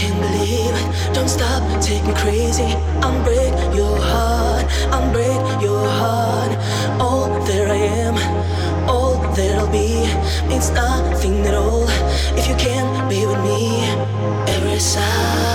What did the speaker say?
Can't believe it. Don't stop, take me crazy. I'm break your heart, I'm break your heart. All there I am, all there'll be means nothing at all if you can't be with me. Every side.